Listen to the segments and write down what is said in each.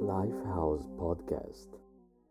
Lifehouse Podcast.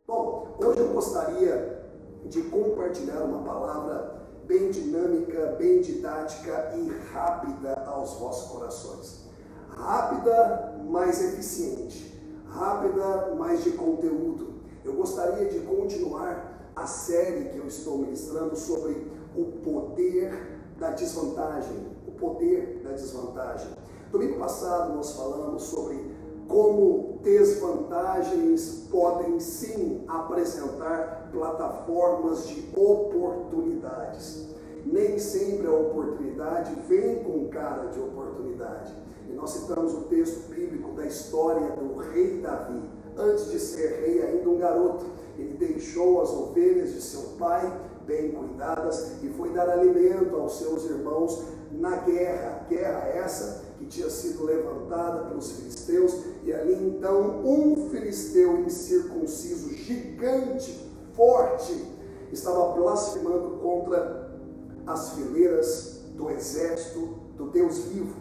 Bom, hoje eu gostaria de compartilhar uma palavra bem dinâmica, bem didática e rápida aos vossos corações. Rápida, mas eficiente. Rápida, mas de conteúdo. Eu gostaria de continuar a série que eu estou ministrando sobre o poder da desvantagem. O poder da desvantagem. Domingo passado nós falamos sobre como desvantagens podem sim apresentar plataformas de oportunidades. Nem sempre a oportunidade vem com cara de oportunidade. E nós citamos o texto bíblico da história do rei Davi. Antes de ser rei, ainda um garoto, ele deixou as ovelhas de seu pai bem cuidadas e foi dar alimento aos seus irmãos na guerra. Guerra essa que tinha sido levantada pelos filisteus, e ali então um filisteu incircunciso, gigante, forte, estava blasfemando contra as fileiras do exército do Deus vivo.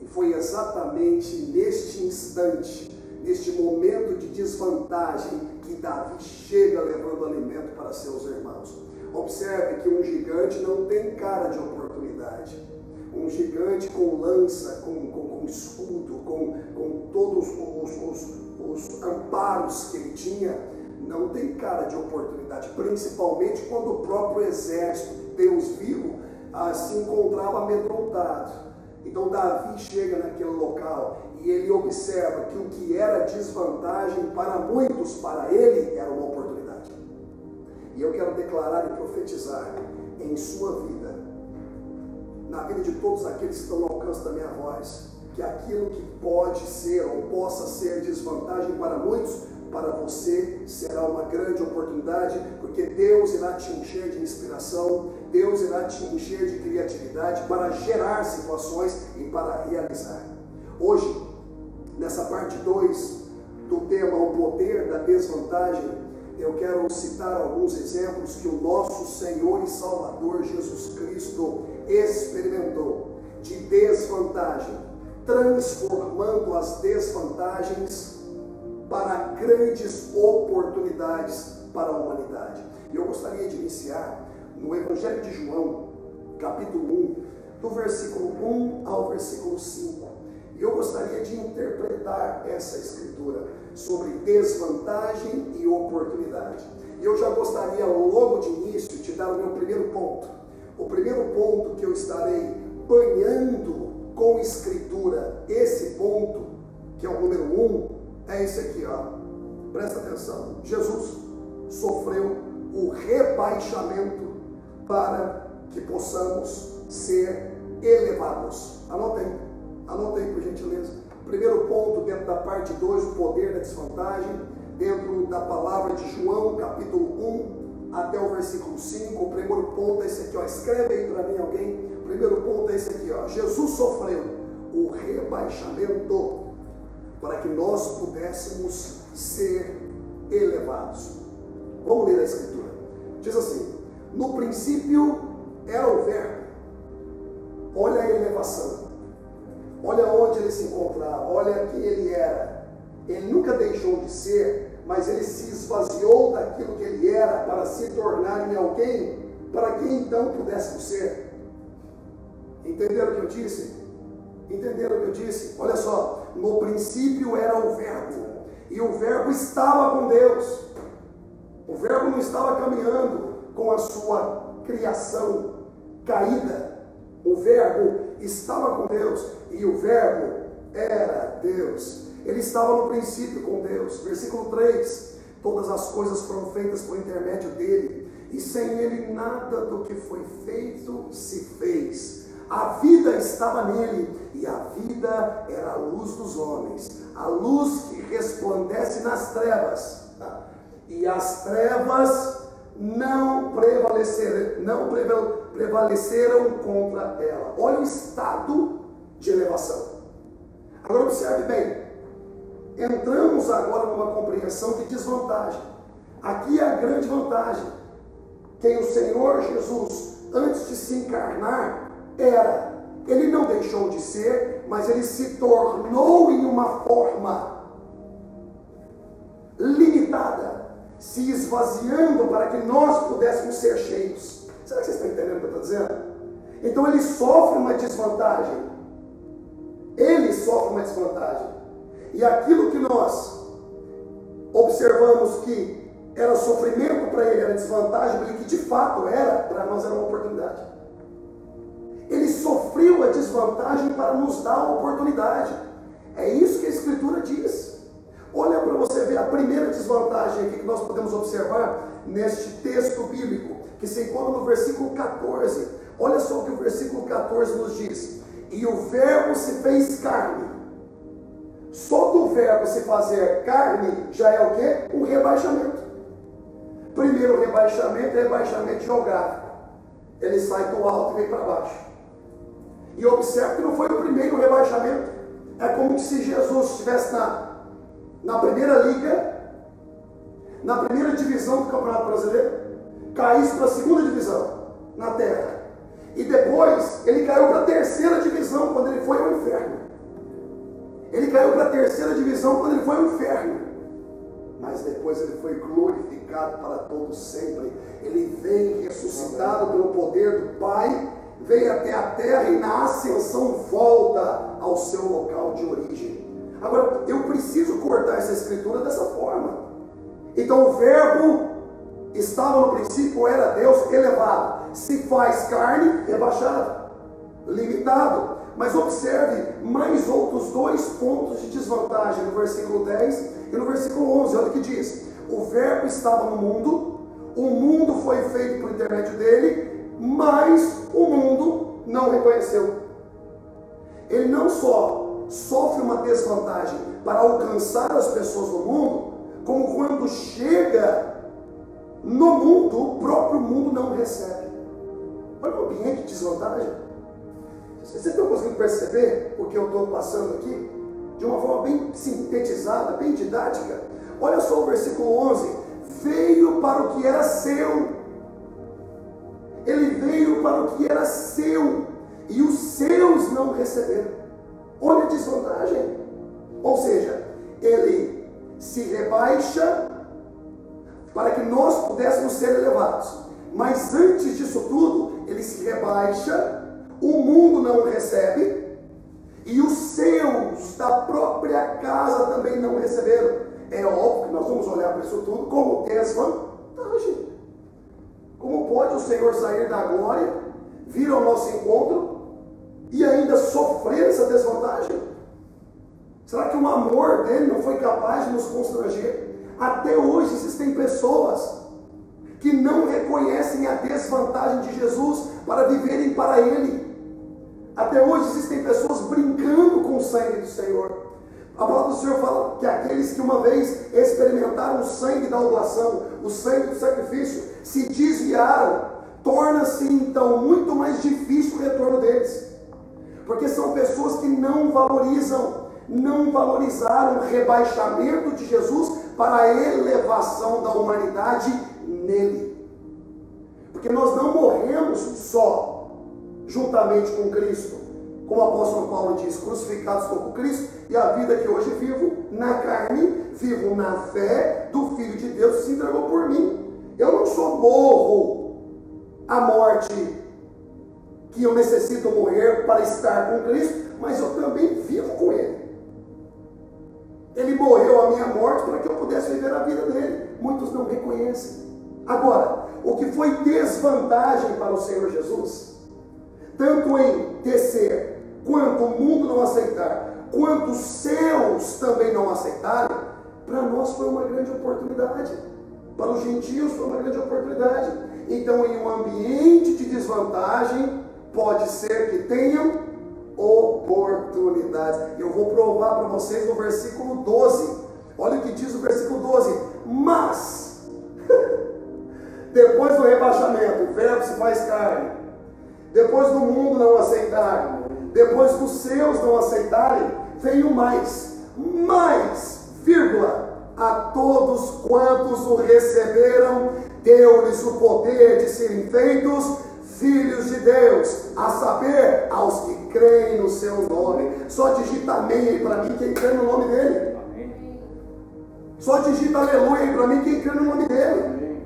E foi exatamente neste instante, neste momento de desvantagem, que Davi chega levando alimento para seus irmãos. Observe que um gigante não tem cara de oportunidade um gigante com lança, com, com, com escudo, com, com todos os, os, os amparos que ele tinha, não tem cara de oportunidade, principalmente quando o próprio exército, Deus vivo, ah, se encontrava amedrontado. Então Davi chega naquele local e ele observa que o que era desvantagem para muitos, para ele era uma oportunidade. E eu quero declarar e profetizar em sua vida na vida de todos aqueles que estão no alcance da minha voz, que aquilo que pode ser ou possa ser desvantagem para muitos, para você será uma grande oportunidade, porque Deus irá te encher de inspiração, Deus irá te encher de criatividade para gerar situações e para realizar. Hoje, nessa parte 2 do tema O Poder da Desvantagem, eu quero citar alguns exemplos que o nosso Senhor e Salvador Jesus Cristo experimentou de desvantagem, transformando as desvantagens para grandes oportunidades para a humanidade. Eu gostaria de iniciar no Evangelho de João, capítulo 1, do versículo 1 ao versículo 5. E eu gostaria de interpretar essa escritura sobre desvantagem e oportunidade. E eu já gostaria, logo de início, de dar o meu primeiro ponto. O primeiro ponto que eu estarei banhando com escritura, esse ponto, que é o número um, é esse aqui, ó. Presta atenção. Jesus sofreu o rebaixamento para que possamos ser elevados. Anota aí. Anota aí, por gentileza. Primeiro ponto, dentro da parte 2, o poder da desvantagem, dentro da palavra de João, capítulo 1, até o versículo 5. O primeiro ponto é esse aqui, ó. Escreve aí para mim alguém. O primeiro ponto é esse aqui, ó. Jesus sofreu o rebaixamento para que nós pudéssemos ser elevados. Vamos ler a escritura. Diz assim: No princípio era o verbo. Olha a elevação. Olha onde ele se encontrava, olha quem ele era. Ele nunca deixou de ser, mas ele se esvaziou daquilo que ele era para se tornar em alguém para que então pudéssemos ser. Entenderam o que eu disse? Entenderam o que eu disse? Olha só, no princípio era o Verbo, e o Verbo estava com Deus. O Verbo não estava caminhando com a sua criação caída. O Verbo estava com Deus e o Verbo era Deus. Ele estava no princípio com Deus. Versículo 3: Todas as coisas foram feitas por intermédio dele, e sem ele nada do que foi feito se fez. A vida estava nele, e a vida era a luz dos homens, a luz que resplandece nas trevas. E as trevas não prevaleceram, não prevaleceram contra ela. Olha o estado de elevação. Agora observe bem. Entramos agora numa compreensão de desvantagem. Aqui é a grande vantagem. Quem o Senhor Jesus antes de se encarnar, era. Ele não deixou de ser, mas ele se tornou em uma forma limitada, se esvaziando para que nós pudéssemos ser cheios. Será que vocês estão entendendo o que eu estou dizendo? Então ele sofre uma desvantagem. Ele sofre uma desvantagem. E aquilo que nós observamos que era sofrimento para ele, era desvantagem, porque que de fato era, para nós era uma oportunidade. Ele sofreu a desvantagem para nos dar a oportunidade. É isso que a Escritura diz. Olha para você ver a primeira desvantagem aqui que nós podemos observar neste texto bíblico, que se encontra no versículo 14. Olha só o que o versículo 14 nos diz: E o Verbo se fez carne. Só do verbo se fazer carne já é o que? Um rebaixamento. Primeiro rebaixamento é rebaixamento geográfico. Ele sai do alto e vem para baixo. E observe que não foi o primeiro rebaixamento. É como se Jesus estivesse na, na primeira liga, na primeira divisão do Campeonato Brasileiro, caísse para a segunda divisão na terra. E depois ele caiu para a terceira divisão quando ele foi ao inferno. Ele caiu para a terceira divisão quando ele foi ao inferno. Mas depois ele foi glorificado para todo sempre. Ele vem ressuscitado pelo poder do Pai, veio até a terra e na ascensão volta ao seu local de origem. Agora, eu preciso cortar essa escritura dessa forma. Então o verbo estava no princípio, era Deus elevado. Se faz carne, rebaixado, limitado. Mas observe mais outros dois pontos de desvantagem no versículo 10 e no versículo 11. Olha o que diz: O Verbo estava no mundo, o mundo foi feito por intermédio dele, mas o mundo não reconheceu. Ele não só sofre uma desvantagem para alcançar as pessoas no mundo, como quando chega no mundo, o próprio mundo não recebe. Olha o ambiente de desvantagem. Vocês estão conseguindo perceber o que eu estou passando aqui? De uma forma bem sintetizada, bem didática. Olha só o versículo 11: Veio para o que era seu. Ele veio para o que era seu. E os seus não receberam. Olha a desvantagem. Ou seja, ele se rebaixa para que nós pudéssemos ser elevados. Mas antes disso tudo, ele se rebaixa, o mundo não recebe, e os seus da própria casa também não receberam. É óbvio que nós vamos olhar para isso tudo como desvantagem. Como pode o Senhor sair da glória, vir ao nosso encontro e ainda sofrer essa desvantagem? Será que o amor dele não foi capaz de nos constranger? Até hoje existem pessoas que não reconhecem a desvantagem de Jesus para viverem para Ele. Até hoje existem pessoas brincando com o sangue do Senhor. A palavra do Senhor fala que aqueles que uma vez experimentaram o sangue da oblação, o sangue do sacrifício, se desviaram, torna-se então muito mais difícil o retorno deles. Porque são pessoas que não valorizam, não valorizaram o rebaixamento de Jesus para a elevação da humanidade nele. Porque nós não morremos só juntamente com Cristo, como o apóstolo Paulo diz, crucificados com Cristo, e a vida que hoje vivo na carne, vivo na fé do Filho de Deus que se entregou por mim. Eu não só morro a morte que eu necessito morrer para estar com Cristo, mas eu minha morte para que eu pudesse viver a vida dele. Muitos não reconhecem. Agora, o que foi desvantagem para o Senhor Jesus, tanto em descer, quanto o mundo não aceitar, quanto os seus também não aceitarem, para nós foi uma grande oportunidade. Para os gentios foi uma grande oportunidade. Então, em um ambiente de desvantagem, pode ser que tenham oportunidades. Eu vou provar para vocês no versículo 12. Olha o que diz o versículo 12. Mas, depois do rebaixamento, o verbo se faz carne. Depois do mundo não aceitar, depois dos seus não aceitarem, veio mais, mais, vírgula, a todos quantos o receberam, deu-lhes o poder de serem feitos filhos de Deus, a saber, aos que creem no seu nome. Só digita amém para mim quem crê no nome dele. Só digita aleluia para mim quem crê no nome dele.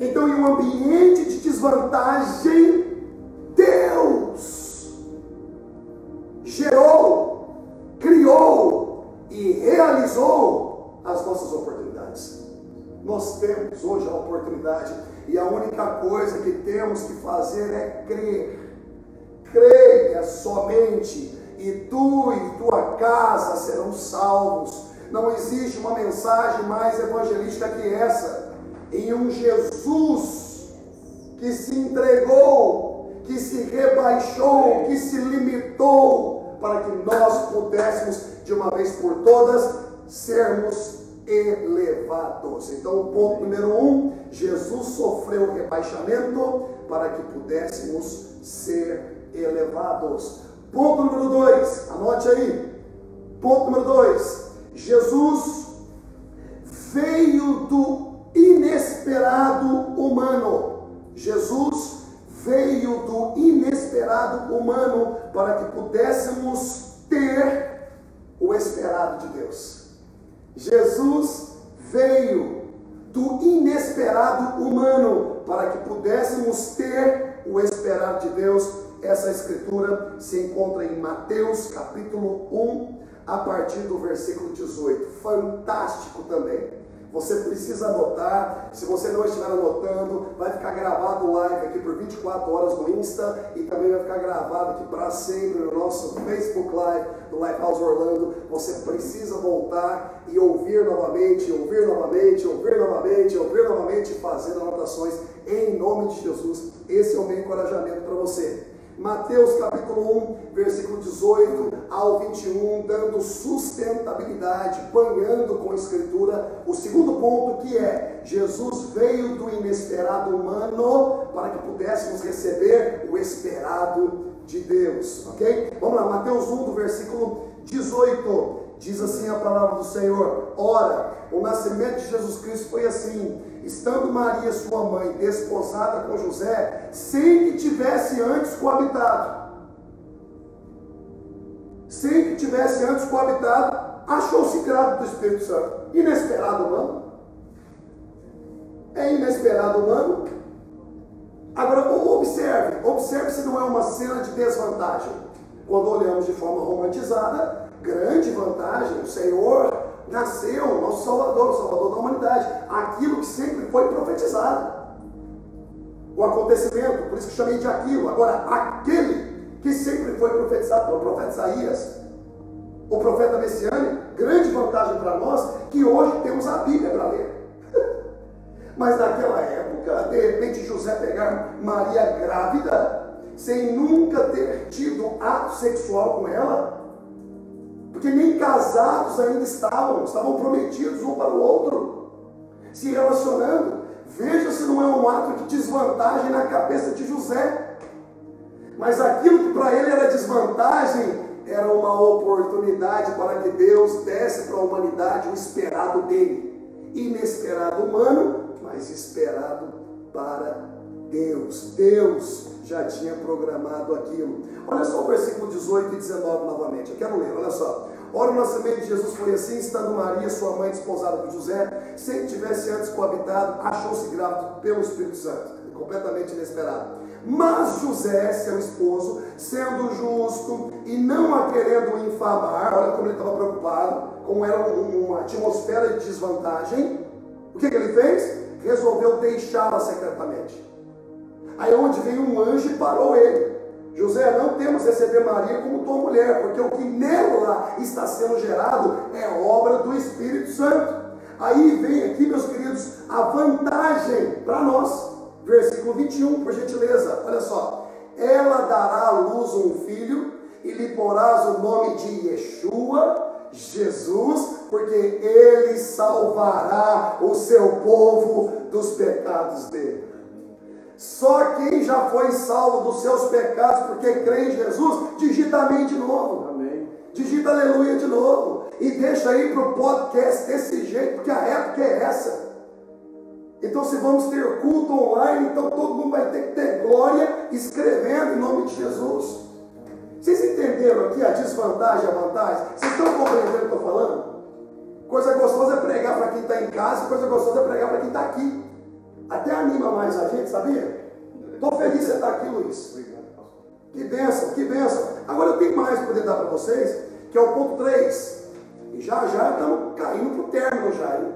Então, em um ambiente de desvantagem, Deus gerou, criou e realizou as nossas oportunidades. Nós temos hoje a oportunidade e a única coisa que temos que fazer é crer. Creia somente e tu e tua casa serão salvos. Não existe uma mensagem mais evangelística que essa. Em um Jesus que se entregou, que se rebaixou, que se limitou, para que nós pudéssemos, de uma vez por todas, sermos elevados. Então, o ponto número um: Jesus sofreu rebaixamento para que pudéssemos ser elevados. Ponto número dois, anote aí. Ponto número dois: Jesus veio do inesperado humano. Jesus veio do inesperado humano para que pudéssemos ter o esperado de Deus. Jesus veio do inesperado humano para que pudéssemos ter o esperado de Deus. Essa escritura se encontra em Mateus capítulo 1, a partir do versículo 18. Fantástico também. Você precisa anotar. Se você não estiver anotando, vai ficar gravado o live aqui por 24 horas no Insta e também vai ficar gravado aqui para sempre no nosso Facebook Live do Lifehouse Orlando. Você precisa voltar e ouvir novamente, ouvir novamente, ouvir novamente, ouvir novamente, fazendo anotações em nome de Jesus. Esse é o meu encorajamento para você. Mateus capítulo 1, versículo 18 ao 21, dando sustentabilidade, banhando com a escritura. O segundo ponto que é, Jesus veio do inesperado humano para que pudéssemos receber o esperado de Deus, ok? Vamos lá, Mateus 1, do versículo 18, diz assim a palavra do Senhor, ora, o nascimento de Jesus Cristo foi assim, estando Maria, sua mãe, desposada com José, sem que tivesse antes coabitado. Sem que tivesse antes coabitado, achou-se grávida do Espírito Santo. Inesperado humano. É inesperado humano. Agora, observe, observe se não é uma cena de desvantagem. Quando olhamos de forma romantizada, grande vantagem, o Senhor nasceu, nosso Salvador, o Salvador da humanidade, aquilo que sempre foi profetizado. O acontecimento, por isso que chamei de aquilo. Agora, aquele que sempre foi profetizado pelo profeta Isaías, o profeta messiânico, grande vantagem para nós que hoje temos a Bíblia para ler. Mas naquela época, de repente, José pegar Maria grávida, sem nunca ter tido ato sexual com ela, porque nem casados ainda estavam, estavam prometidos um para o outro, se relacionando. Veja se não é um ato de desvantagem na cabeça de José. Mas aquilo que para ele era desvantagem, era uma oportunidade para que Deus desse para a humanidade o esperado dele. Inesperado humano, mas esperado para Deus. Deus já tinha programado aquilo. Olha só o versículo 18 e 19 novamente. Eu quero ler, olha só. Ora, o nascimento de Jesus foi assim, estando Maria, sua mãe, desposada com José, sem que tivesse antes coabitado, achou-se grávida pelo Espírito Santo. Completamente inesperado. Mas José, seu esposo, sendo justo e não a querendo infamar, olha como ele estava preocupado, como era uma atmosfera de desvantagem, o que, que ele fez? Resolveu deixá-la secretamente. Aí onde veio um anjo e parou ele. José, não temos receber Maria como tua mulher, porque o que nela está sendo gerado é obra do Espírito Santo. Aí vem aqui, meus queridos, a vantagem para nós. Versículo 21, por gentileza, olha só. Ela dará à luz um filho e lhe porás o nome de Yeshua, Jesus, porque ele salvará o seu povo dos pecados dele. Só quem já foi salvo dos seus pecados porque crê em Jesus, digita amém de novo. Amém. Digita aleluia de novo. E deixa aí para o podcast desse jeito, porque a época é essa. Então, se vamos ter culto online, então todo mundo vai ter que ter glória escrevendo em nome de Jesus. Vocês entenderam aqui a desvantagem e a vantagem? Vocês estão compreendendo o que eu estou falando? Coisa gostosa é pregar para quem está em casa, coisa gostosa é pregar para quem está aqui. Até anima mais a gente, sabia? Estou feliz de você estar aqui, Luiz. Que benção, que benção. Agora eu tenho mais para poder dar para vocês, que é o ponto 3. E já já estamos caindo para o término já, hein?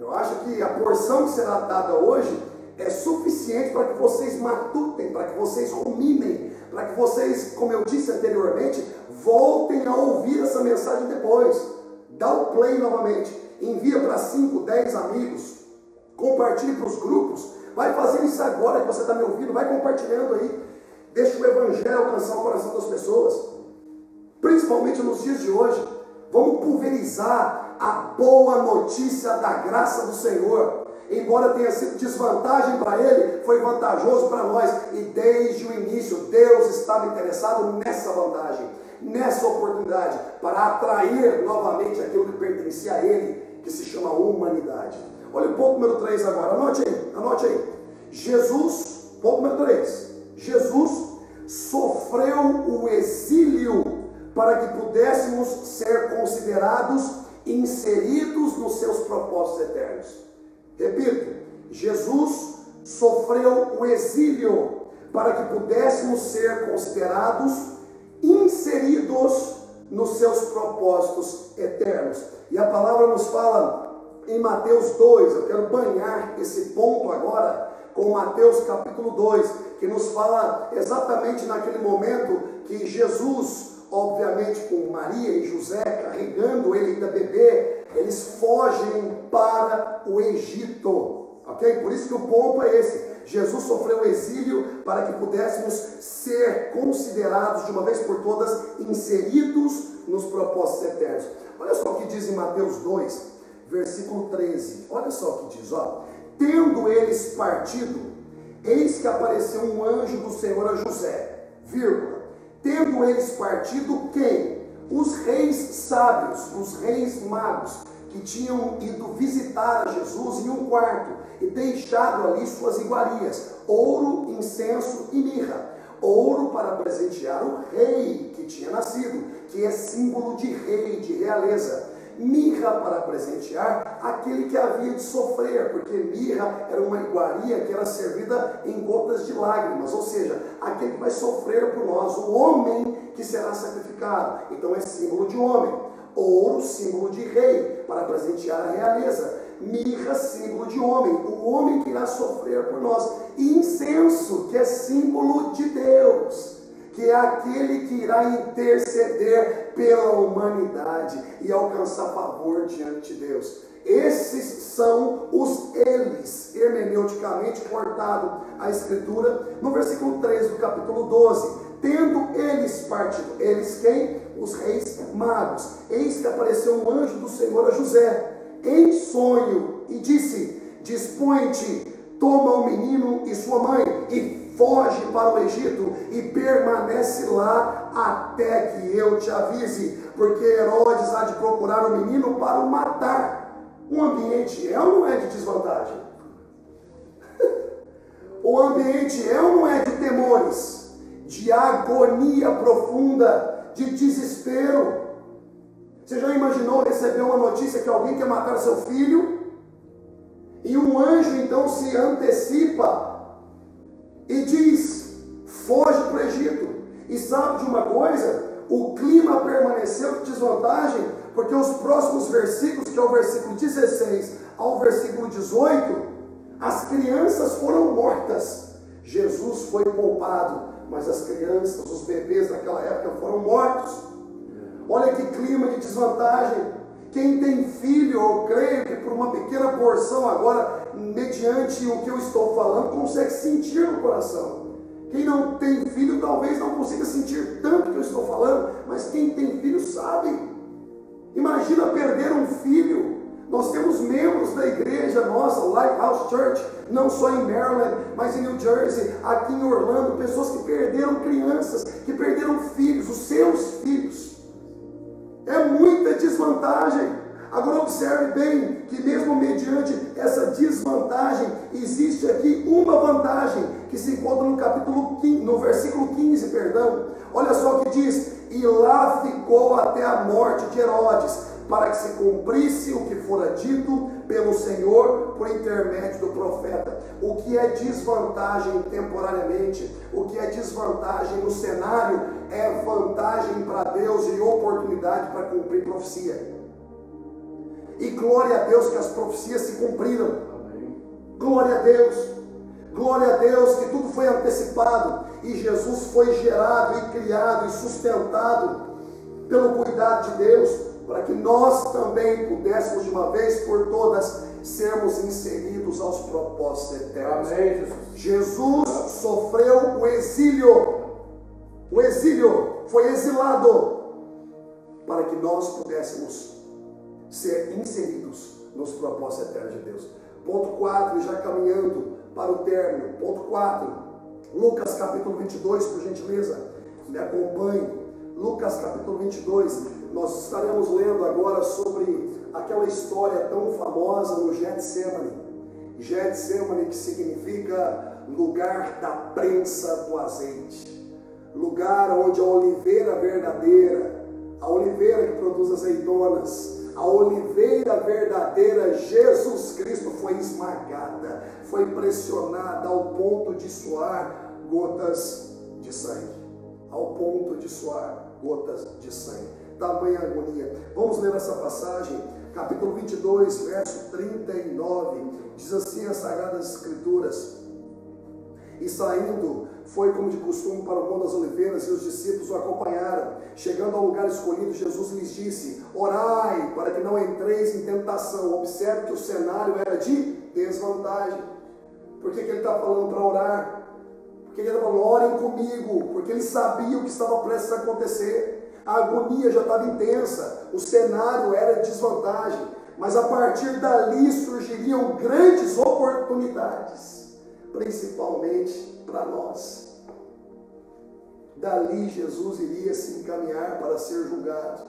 Eu acho que a porção que será dada hoje é suficiente para que vocês matutem, para que vocês ruminem, para que vocês, como eu disse anteriormente, voltem a ouvir essa mensagem depois. Dá o play novamente, envia para 5, 10 amigos, compartilhe para os grupos. Vai fazer isso agora que você está me ouvindo, vai compartilhando aí. Deixa o evangelho alcançar o coração das pessoas. Principalmente nos dias de hoje. Vamos pulverizar a boa notícia da graça do Senhor. Embora tenha sido desvantagem para ele, foi vantajoso para nós. E desde o início, Deus estava interessado nessa vantagem, nessa oportunidade, para atrair novamente aquilo que pertencia a ele, que se chama humanidade. Olha o ponto número 3 agora, anote aí, anote aí. Jesus, ponto número 3. Jesus sofreu o exílio para que pudéssemos ser considerados inseridos nos seus propósitos eternos. Repito, Jesus sofreu o exílio para que pudéssemos ser considerados inseridos nos seus propósitos eternos. E a palavra nos fala em Mateus 2, eu quero banhar esse ponto agora com Mateus capítulo 2, que nos fala exatamente naquele momento que Jesus obviamente com Maria e José carregando ele ainda bebê, eles fogem para o Egito. Ok? Por isso que o ponto é esse. Jesus sofreu o exílio para que pudéssemos ser considerados de uma vez por todas inseridos nos propósitos eternos. Olha só o que diz em Mateus 2, versículo 13. Olha só o que diz, ó. Tendo eles partido, eis que apareceu um anjo do Senhor a José, vírgula Tendo eles partido, quem? Os reis sábios, os reis magos, que tinham ido visitar a Jesus em um quarto e deixado ali suas iguarias: ouro, incenso e mirra. Ouro para presentear o rei que tinha nascido, que é símbolo de rei, de realeza mirra para presentear aquele que havia de sofrer, porque mirra era uma iguaria que era servida em gotas de lágrimas, ou seja, aquele que vai sofrer por nós, o homem que será sacrificado. Então é símbolo de homem. Ouro, símbolo de rei, para presentear a realeza. Mirra, símbolo de homem, o homem que irá sofrer por nós. Incenso, que é símbolo de Deus que é aquele que irá interceder pela humanidade e alcançar favor diante de Deus. Esses são os eles, hermeneuticamente cortado a escritura, no versículo 3 do capítulo 12. Tendo eles partido, eles quem? Os reis magos. Eis que apareceu um anjo do Senhor a José, em sonho, e disse: Dispõe-te, toma o menino e sua mãe, e foge para o Egito e permanece lá até que eu te avise, porque Herodes há de procurar o menino para o matar. O ambiente é ou não é de desvantagem? o ambiente é ou não é de temores, de agonia profunda, de desespero? Você já imaginou receber uma notícia que alguém quer matar seu filho? E um anjo então se antecipa e diz: foge para o Egito. E sabe de uma coisa? O clima permaneceu de desvantagem, porque os próximos versículos, que é o versículo 16 ao versículo 18, as crianças foram mortas. Jesus foi poupado, mas as crianças, os bebês daquela época foram mortos. Olha que clima de desvantagem. Quem tem filho, eu creio que por uma pequena porção agora, mediante o que eu estou falando, consegue sentir no coração. Quem não tem filho talvez não consiga sentir tanto que eu estou falando, mas quem tem filho sabe. Imagina perder um filho. Nós temos membros da igreja nossa, Lighthouse Church, não só em Maryland, mas em New Jersey, aqui em Orlando, pessoas que perderam crianças, que perderam filhos, os seus filhos. É muita desvantagem. Agora observe bem que mesmo mediante essa desvantagem, existe aqui uma vantagem que se encontra no capítulo 15, no versículo 15, perdão. Olha só o que diz: "E lá ficou até a morte de Herodes, para que se cumprisse o que fora dito pelo Senhor por intermédio do profeta. O que é desvantagem temporariamente, o que é desvantagem no cenário, é vantagem para Deus e oportunidade para cumprir profecia. E glória a Deus que as profecias se cumpriram. Glória a Deus. Glória a Deus que tudo foi antecipado e Jesus foi gerado e criado e sustentado pelo cuidado de Deus, para que nós também pudéssemos de uma vez por todas sermos inseridos aos propósitos eternos. Amém, Jesus. Jesus sofreu o exílio. O exílio foi exilado para que nós pudéssemos ser inseridos nos propósitos eternos de Deus. Ponto 4, já caminhando para o término. Ponto 4, Lucas capítulo 22, por gentileza, me acompanhe. Lucas capítulo 22, nós estaremos lendo agora sobre aquela história tão famosa no Getsemane. Getsemane que significa lugar da prensa do azeite. Lugar onde a oliveira verdadeira, a oliveira que produz azeitonas, a oliveira verdadeira, Jesus Cristo, foi esmagada, foi pressionada ao ponto de suar gotas de sangue. Ao ponto de suar gotas de sangue. Tamanha agonia. Vamos ler essa passagem, capítulo 22, verso 39. Diz assim as Sagradas Escrituras. E saindo, foi como de costume para o Monte das Oliveiras, e os discípulos o acompanharam. Chegando ao lugar escolhido, Jesus lhes disse: Orai, para que não entreis em tentação. Observe que o cenário era de desvantagem. Por que, que ele está falando para orar? Porque ele está falando, orem comigo, porque ele sabia o que estava prestes a acontecer. A agonia já estava intensa, o cenário era de desvantagem, mas a partir dali surgiriam grandes oportunidades, principalmente para nós. Dali Jesus iria se encaminhar para ser julgado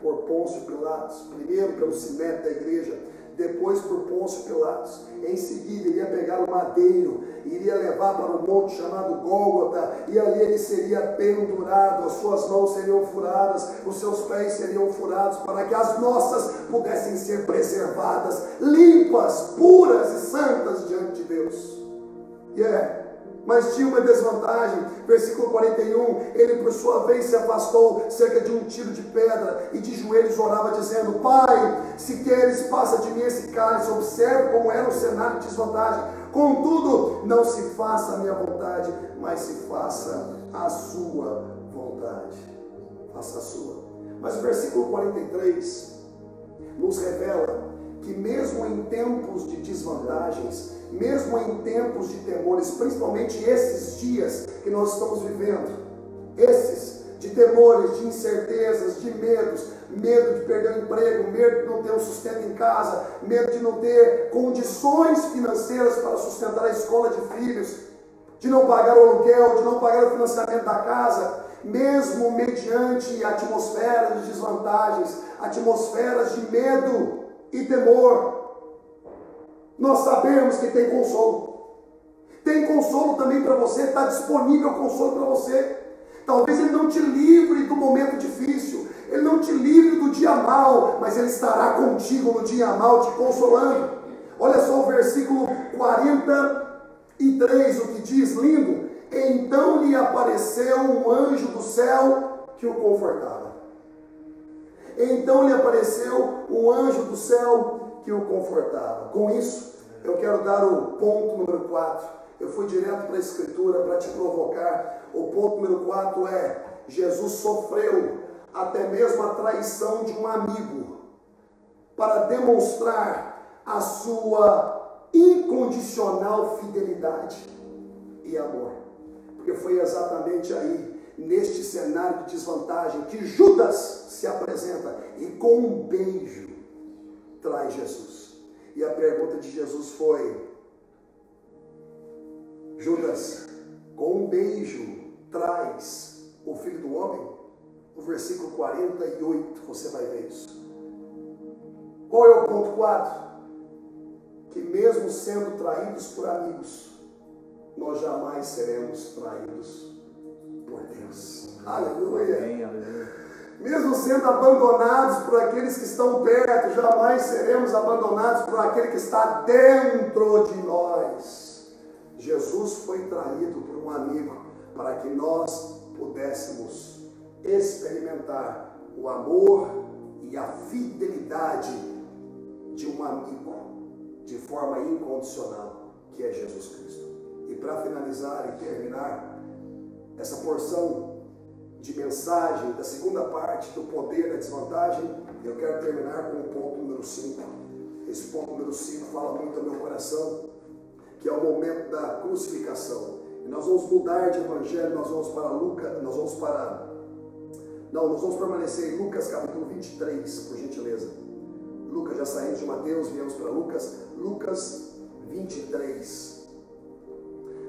por Pôncio Pilatos, primeiro pelo sinédrio da igreja, depois por Pôncio Pilatos. Em seguida, iria pegar o madeiro, iria levar para um monte chamado Gólgota, e ali ele seria pendurado, as suas mãos seriam furadas, os seus pés seriam furados, para que as nossas pudessem ser preservadas, limpas, puras e santas diante de Deus. E yeah. é mas tinha uma desvantagem. Versículo 41, ele por sua vez se afastou cerca de um tiro de pedra e de joelhos orava dizendo: Pai, se queres, passa de mim esse cálice. Observe como era o cenário de desvantagem. Contudo, não se faça a minha vontade, mas se faça a sua vontade. Faça a sua. Mas o versículo 43 nos revela que mesmo em tempos de desvantagens, mesmo em tempos de temores, principalmente esses dias que nós estamos vivendo, esses de temores, de incertezas, de medos, medo de perder o emprego, medo de não ter um sustento em casa, medo de não ter condições financeiras para sustentar a escola de filhos, de não pagar o aluguel, de não pagar o financiamento da casa, mesmo mediante atmosferas de desvantagens, atmosferas de medo e temor, nós sabemos que tem consolo. Tem consolo também para você, está disponível consolo para você. Talvez ele não te livre do momento difícil, ele não te livre do dia mal, mas ele estará contigo no dia mal, te consolando. Olha só o versículo 43, o que diz, lindo. Então lhe apareceu um anjo do céu que o confortava. Então lhe apareceu um anjo do céu que o confortava. Com isso, eu quero dar o ponto número 4. Eu fui direto para a Escritura para te provocar. O ponto número 4 é: Jesus sofreu até mesmo a traição de um amigo para demonstrar a sua incondicional fidelidade e amor. Porque foi exatamente aí, neste cenário de desvantagem, que Judas se apresenta e com um beijo traz Jesus. E a pergunta de Jesus foi: Judas, com um beijo traz o filho do homem? No versículo 48 você vai ver isso. Qual é o ponto 4? Que mesmo sendo traídos por amigos, nós jamais seremos traídos por Deus. Aleluia. Amém, aleluia. Mesmo sendo abandonados por aqueles que estão perto, jamais seremos abandonados por aquele que está dentro de nós. Jesus foi traído por um amigo para que nós pudéssemos experimentar o amor e a fidelidade de um amigo de forma incondicional, que é Jesus Cristo. E para finalizar e terminar essa porção de mensagem da segunda parte do poder da desvantagem, eu quero terminar com o ponto número 5. Esse ponto número 5 fala muito ao meu coração, que é o momento da crucificação. E nós vamos mudar de evangelho, nós vamos para Lucas, nós vamos para. Não, nós vamos permanecer em Lucas capítulo 23, por gentileza. Lucas, já saímos de Mateus, viemos para Lucas. Lucas 23.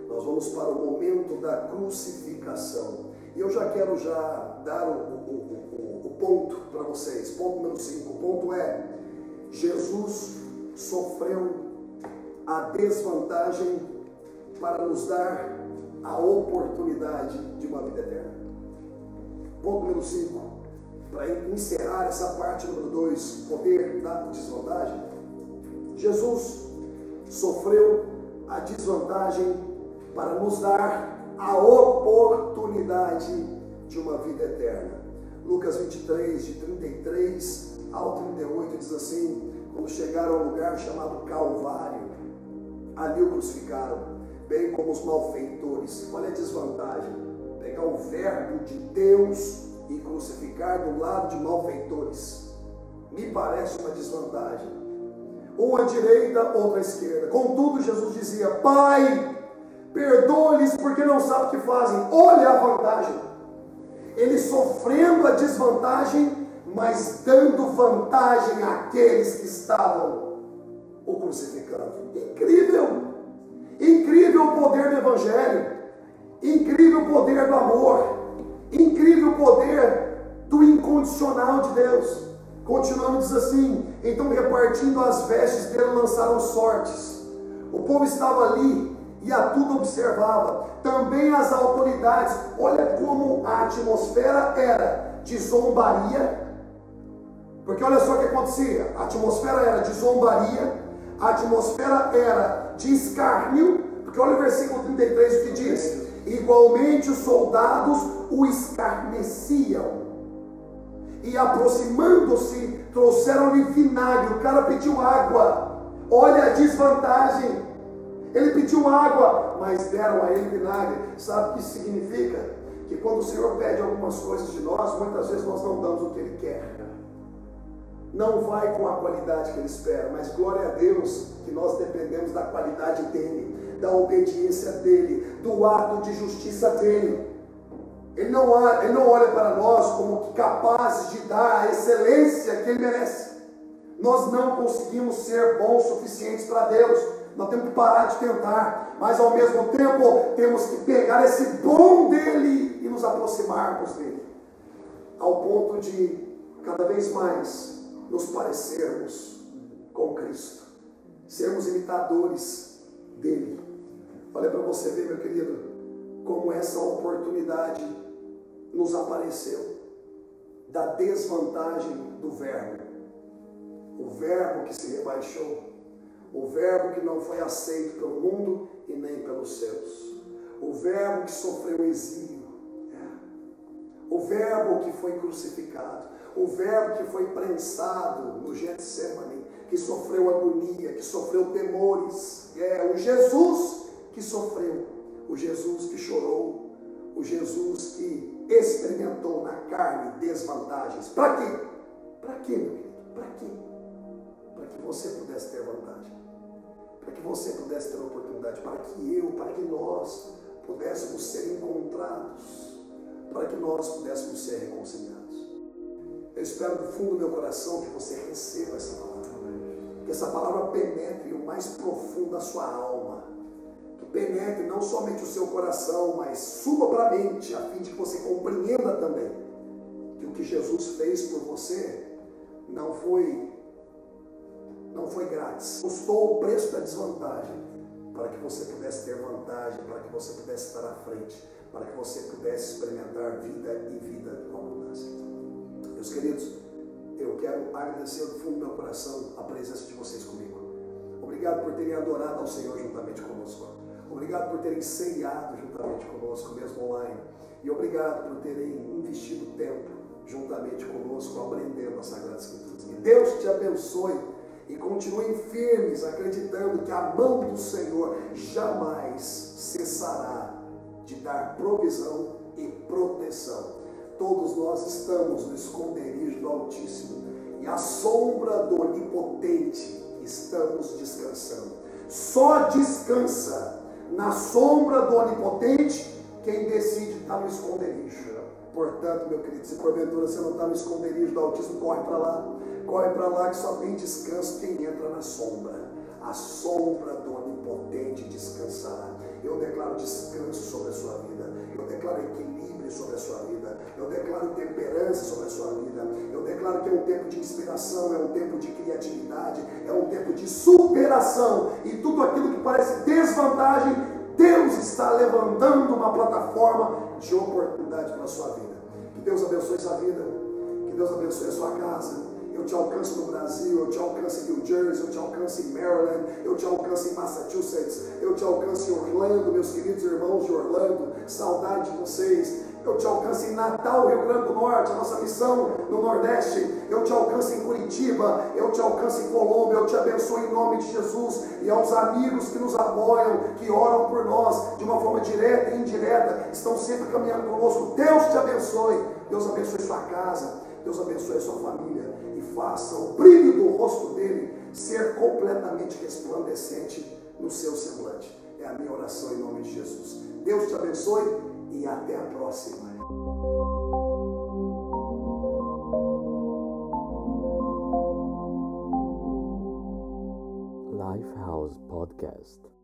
Nós vamos para o momento da crucificação. E eu já quero já dar o, o, o, o ponto para vocês. Ponto número 5. O ponto é: Jesus sofreu a desvantagem para nos dar a oportunidade de uma vida eterna. Ponto número 5. Para encerrar essa parte número 2, poder da desvantagem. Jesus sofreu a desvantagem para nos dar a oportunidade de uma vida eterna. Lucas 23, de 33 ao 38, diz assim: Quando chegaram ao lugar chamado Calvário, ali o crucificaram, bem como os malfeitores. É a desvantagem? Pegar o verbo de Deus e crucificar do lado de malfeitores. Me parece uma desvantagem. Um à direita, outro à esquerda. Contudo, Jesus dizia: Pai, perdoa-lhes porque não sabem o que fazem. Olha a vantagem. Ele sofrendo a desvantagem, mas dando vantagem àqueles que estavam o crucificando. Incrível! Incrível o poder do Evangelho, incrível o poder do amor, incrível o poder do incondicional de Deus. Continuando, diz assim: então repartindo as vestes dele, lançaram sortes. O povo estava ali e a tudo observava. Também as autoridades, olha como a atmosfera era de zombaria, porque olha só o que acontecia: a atmosfera era de zombaria, a atmosfera era de escárnio, porque olha o versículo 33 o que diz: igualmente os soldados o escarneciam. E aproximando-se, trouxeram-lhe vinagre. O cara pediu água. Olha a desvantagem. Ele pediu água, mas deram a ele vinagre. Sabe o que isso significa? Que quando o Senhor pede algumas coisas de nós, muitas vezes nós não damos o que Ele quer. Não vai com a qualidade que Ele espera, mas glória a Deus que nós dependemos da qualidade dEle, da obediência dEle, do ato de justiça dEle. Ele não, olha, ele não olha para nós como capazes de dar a excelência que Ele merece. Nós não conseguimos ser bons suficientes para Deus. Nós temos que parar de tentar, mas ao mesmo tempo temos que pegar esse bom dele e nos aproximarmos dele, ao ponto de cada vez mais nos parecermos com Cristo, sermos imitadores dele. Olha para você ver, meu querido, como essa oportunidade nos apareceu da desvantagem do Verbo, o Verbo que se rebaixou o Verbo que não foi aceito pelo mundo e nem pelos céus. O Verbo que sofreu exílio. É. O Verbo que foi crucificado. O Verbo que foi prensado no Getsemane. Que sofreu agonia, que sofreu temores. É. O Jesus que sofreu. O Jesus que chorou. O Jesus que experimentou na carne desvantagens. Para quê? Para quê, meu querido? Para quê? Para que você pudesse ter vantagem. Para que você pudesse ter oportunidade, para que eu, para que nós pudéssemos ser encontrados, para que nós pudéssemos ser reconciliados. Eu espero do fundo do meu coração que você receba essa palavra, que essa palavra penetre o mais profundo da sua alma, que penetre não somente o seu coração, mas suba para a mente, a fim de que você compreenda também que o que Jesus fez por você não foi não foi grátis. Custou o preço da desvantagem para que você pudesse ter vantagem, para que você pudesse estar à frente, para que você pudesse experimentar vida e vida com abundância. Meus queridos, eu quero agradecer do fundo do meu coração a presença de vocês comigo. Obrigado por terem adorado ao Senhor juntamente conosco. Obrigado por terem ceiado juntamente conosco, mesmo online. E obrigado por terem investido tempo juntamente conosco, aprendendo as Sagradas Escrituras. Deus te abençoe e continuem firmes, acreditando que a mão do Senhor jamais cessará de dar provisão e proteção. Todos nós estamos no esconderijo do Altíssimo e à sombra do Onipotente estamos descansando. Só descansa na sombra do Onipotente quem decide estar no esconderijo. Portanto, meu querido, se porventura você não está no esconderijo do Altíssimo, corre para lá Corre para lá que só tem descanso quem entra na sombra. A sombra do Onipotente descansará. Eu declaro descanso sobre a sua vida. Eu declaro equilíbrio sobre a sua vida. Eu declaro temperança sobre a sua vida. Eu declaro que é um tempo de inspiração, é um tempo de criatividade, é um tempo de superação. E tudo aquilo que parece desvantagem, Deus está levantando uma plataforma de oportunidade para a sua vida. Que Deus abençoe sua vida. Que Deus abençoe a sua casa eu te alcanço no Brasil, eu te alcanço em New Jersey, eu te alcanço em Maryland, eu te alcanço em Massachusetts, eu te alcanço em Orlando, meus queridos irmãos de Orlando, saudade de vocês. Eu te alcanço em Natal, Rio Grande do Norte, nossa missão no Nordeste. Eu te alcanço em Curitiba, eu te alcanço em Colômbia, eu te abençoo em nome de Jesus. E aos amigos que nos apoiam, que oram por nós de uma forma direta e indireta, estão sempre caminhando conosco. Deus te abençoe. Deus abençoe sua casa. Deus abençoe sua família faça o brilho do rosto dele ser completamente resplandecente no seu semblante. É a minha oração em nome de Jesus. Deus te abençoe e até a próxima. Lifehouse Podcast.